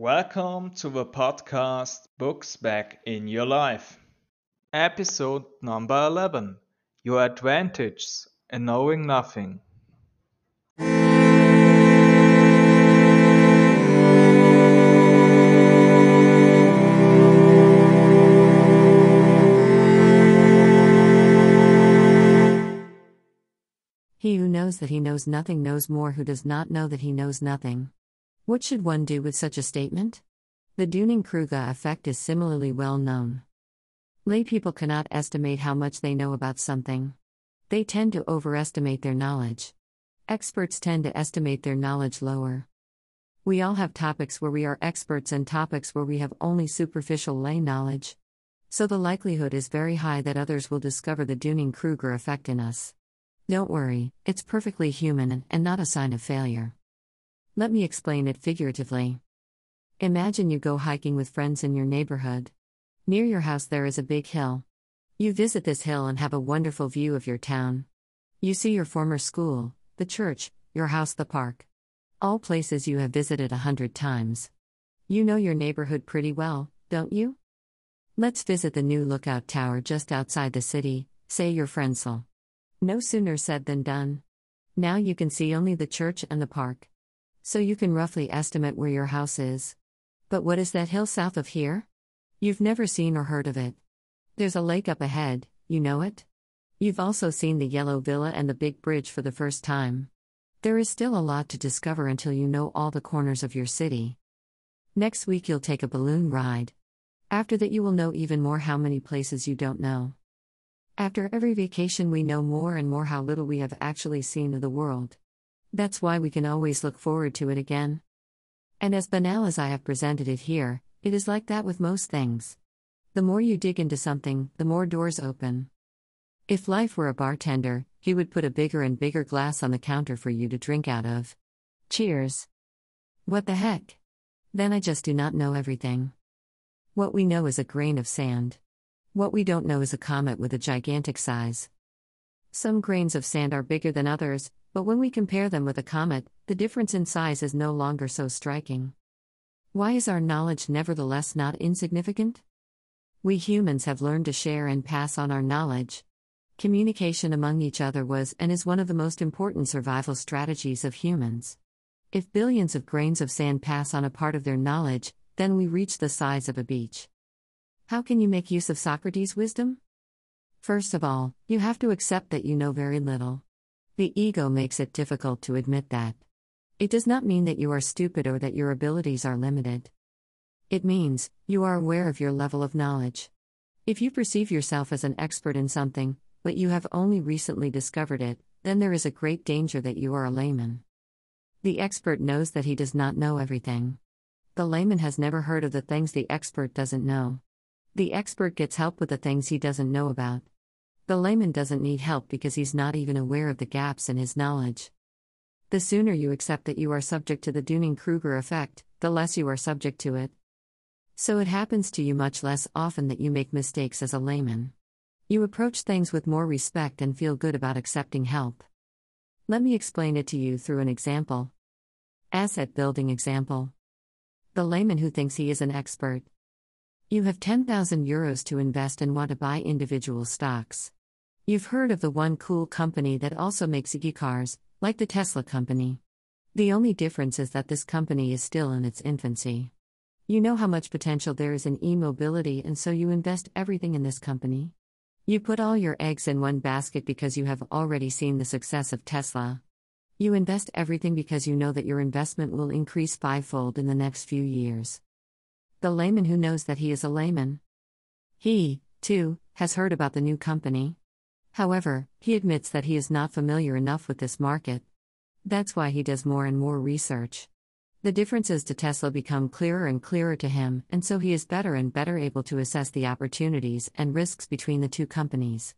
Welcome to the podcast Books Back in Your Life. Episode number 11 Your Advantages in Knowing Nothing. He who knows that he knows nothing knows more who does not know that he knows nothing. What should one do with such a statement? The Dunning Kruger effect is similarly well known. Lay people cannot estimate how much they know about something. They tend to overestimate their knowledge. Experts tend to estimate their knowledge lower. We all have topics where we are experts and topics where we have only superficial lay knowledge. So the likelihood is very high that others will discover the Dunning Kruger effect in us. Don't worry, it's perfectly human and not a sign of failure. Let me explain it figuratively. Imagine you go hiking with friends in your neighborhood. Near your house, there is a big hill. You visit this hill and have a wonderful view of your town. You see your former school, the church, your house, the park. All places you have visited a hundred times. You know your neighborhood pretty well, don't you? Let's visit the new lookout tower just outside the city, say your Frensel. No sooner said than done. Now you can see only the church and the park. So you can roughly estimate where your house is. But what is that hill south of here? You've never seen or heard of it. There's a lake up ahead, you know it? You've also seen the yellow villa and the big bridge for the first time. There is still a lot to discover until you know all the corners of your city. Next week you'll take a balloon ride. After that, you will know even more how many places you don't know. After every vacation, we know more and more how little we have actually seen of the world. That's why we can always look forward to it again. And as banal as I have presented it here, it is like that with most things. The more you dig into something, the more doors open. If life were a bartender, he would put a bigger and bigger glass on the counter for you to drink out of. Cheers. What the heck? Then I just do not know everything. What we know is a grain of sand. What we don't know is a comet with a gigantic size. Some grains of sand are bigger than others, but when we compare them with a comet, the difference in size is no longer so striking. Why is our knowledge nevertheless not insignificant? We humans have learned to share and pass on our knowledge. Communication among each other was and is one of the most important survival strategies of humans. If billions of grains of sand pass on a part of their knowledge, then we reach the size of a beach. How can you make use of Socrates' wisdom? First of all, you have to accept that you know very little. The ego makes it difficult to admit that. It does not mean that you are stupid or that your abilities are limited. It means you are aware of your level of knowledge. If you perceive yourself as an expert in something, but you have only recently discovered it, then there is a great danger that you are a layman. The expert knows that he does not know everything. The layman has never heard of the things the expert doesn't know. The expert gets help with the things he doesn't know about. The layman doesn't need help because he's not even aware of the gaps in his knowledge. The sooner you accept that you are subject to the Dunning Kruger effect, the less you are subject to it. So it happens to you much less often that you make mistakes as a layman. You approach things with more respect and feel good about accepting help. Let me explain it to you through an example. Asset building example. The layman who thinks he is an expert. You have 10,000 euros to invest and want to buy individual stocks. You've heard of the one cool company that also makes e cars, like the Tesla company. The only difference is that this company is still in its infancy. You know how much potential there is in e mobility, and so you invest everything in this company. You put all your eggs in one basket because you have already seen the success of Tesla. You invest everything because you know that your investment will increase fivefold in the next few years the layman who knows that he is a layman. He, too, has heard about the new company. However, he admits that he is not familiar enough with this market. That's why he does more and more research. The differences to Tesla become clearer and clearer to him, and so he is better and better able to assess the opportunities and risks between the two companies.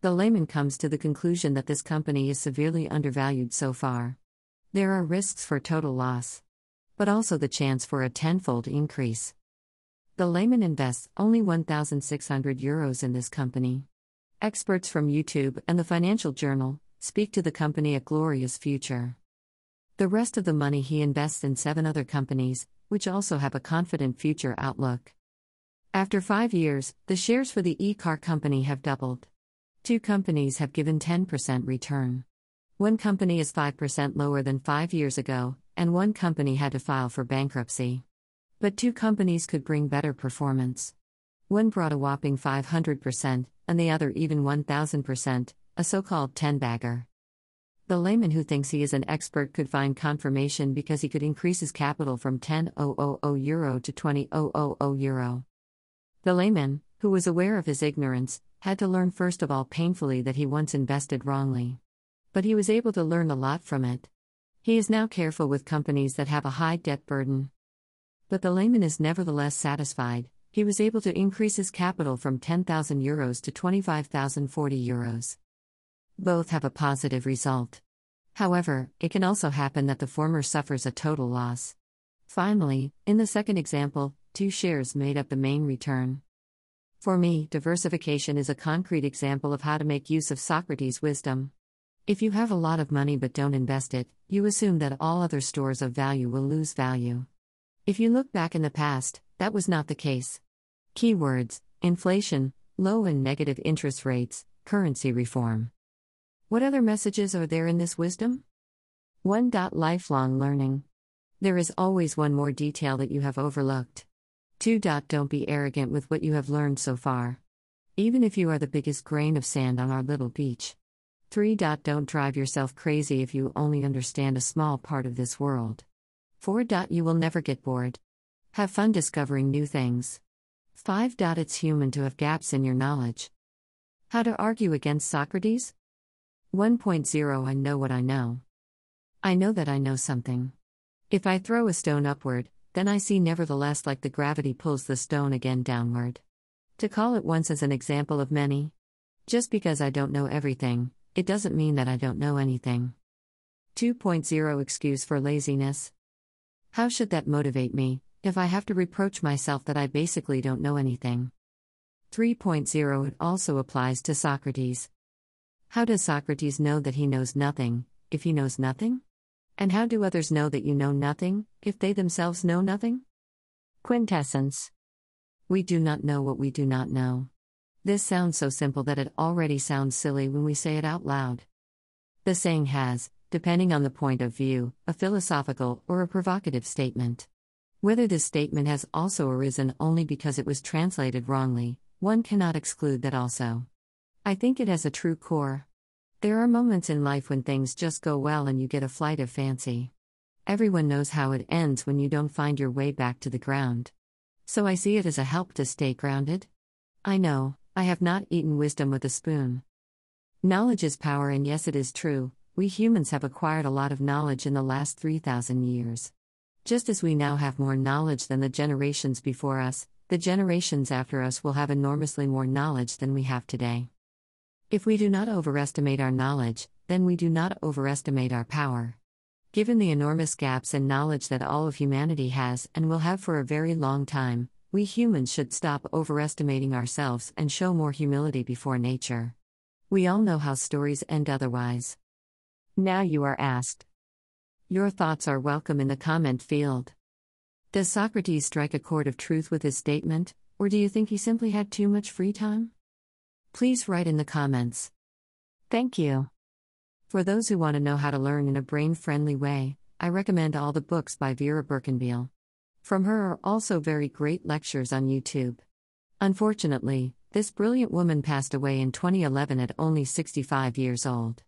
The layman comes to the conclusion that this company is severely undervalued so far. There are risks for total loss, but also the chance for a tenfold increase. The layman invests only 1,600 euros in this company. Experts from YouTube and the Financial Journal speak to the company a glorious future. The rest of the money he invests in seven other companies, which also have a confident future outlook. After five years, the shares for the e car company have doubled. Two companies have given 10% return. One company is 5% lower than five years ago, and one company had to file for bankruptcy. But two companies could bring better performance. One brought a whopping 500%, and the other even 1000%, a so called 10 bagger. The layman who thinks he is an expert could find confirmation because he could increase his capital from 10,000 euro to 20,000 euro. The layman, who was aware of his ignorance, had to learn first of all painfully that he once invested wrongly. But he was able to learn a lot from it. He is now careful with companies that have a high debt burden. But the layman is nevertheless satisfied, he was able to increase his capital from 10,000 euros to 25,040 euros. Both have a positive result. However, it can also happen that the former suffers a total loss. Finally, in the second example, two shares made up the main return. For me, diversification is a concrete example of how to make use of Socrates' wisdom. If you have a lot of money but don't invest it, you assume that all other stores of value will lose value. If you look back in the past, that was not the case. Keywords inflation, low and negative interest rates, currency reform. What other messages are there in this wisdom? 1. Lifelong learning. There is always one more detail that you have overlooked. 2. Don't be arrogant with what you have learned so far. Even if you are the biggest grain of sand on our little beach. 3. Don't drive yourself crazy if you only understand a small part of this world. 4. You will never get bored. Have fun discovering new things. 5. It's human to have gaps in your knowledge. How to argue against Socrates? 1.0 I know what I know. I know that I know something. If I throw a stone upward, then I see nevertheless like the gravity pulls the stone again downward. To call it once as an example of many. Just because I don't know everything, it doesn't mean that I don't know anything. 2.0 Excuse for laziness. How should that motivate me, if I have to reproach myself that I basically don't know anything? 3.0 It also applies to Socrates. How does Socrates know that he knows nothing, if he knows nothing? And how do others know that you know nothing, if they themselves know nothing? Quintessence We do not know what we do not know. This sounds so simple that it already sounds silly when we say it out loud. The saying has, depending on the point of view, a philosophical or a provocative statement. Whether this statement has also arisen only because it was translated wrongly, one cannot exclude that also. I think it has a true core. There are moments in life when things just go well and you get a flight of fancy. Everyone knows how it ends when you don't find your way back to the ground. So I see it as a help to stay grounded. I know, I have not eaten wisdom with a spoon. Knowledge is power, and yes, it is true, we humans have acquired a lot of knowledge in the last 3,000 years. Just as we now have more knowledge than the generations before us, the generations after us will have enormously more knowledge than we have today. If we do not overestimate our knowledge, then we do not overestimate our power. Given the enormous gaps in knowledge that all of humanity has and will have for a very long time, we humans should stop overestimating ourselves and show more humility before nature. We all know how stories end otherwise. Now you are asked. Your thoughts are welcome in the comment field. Does Socrates strike a chord of truth with his statement, or do you think he simply had too much free time? Please write in the comments. Thank you. For those who want to know how to learn in a brain friendly way, I recommend all the books by Vera Birkenbihl. From her are also very great lectures on YouTube. Unfortunately, this brilliant woman passed away in 2011 at only 65 years old.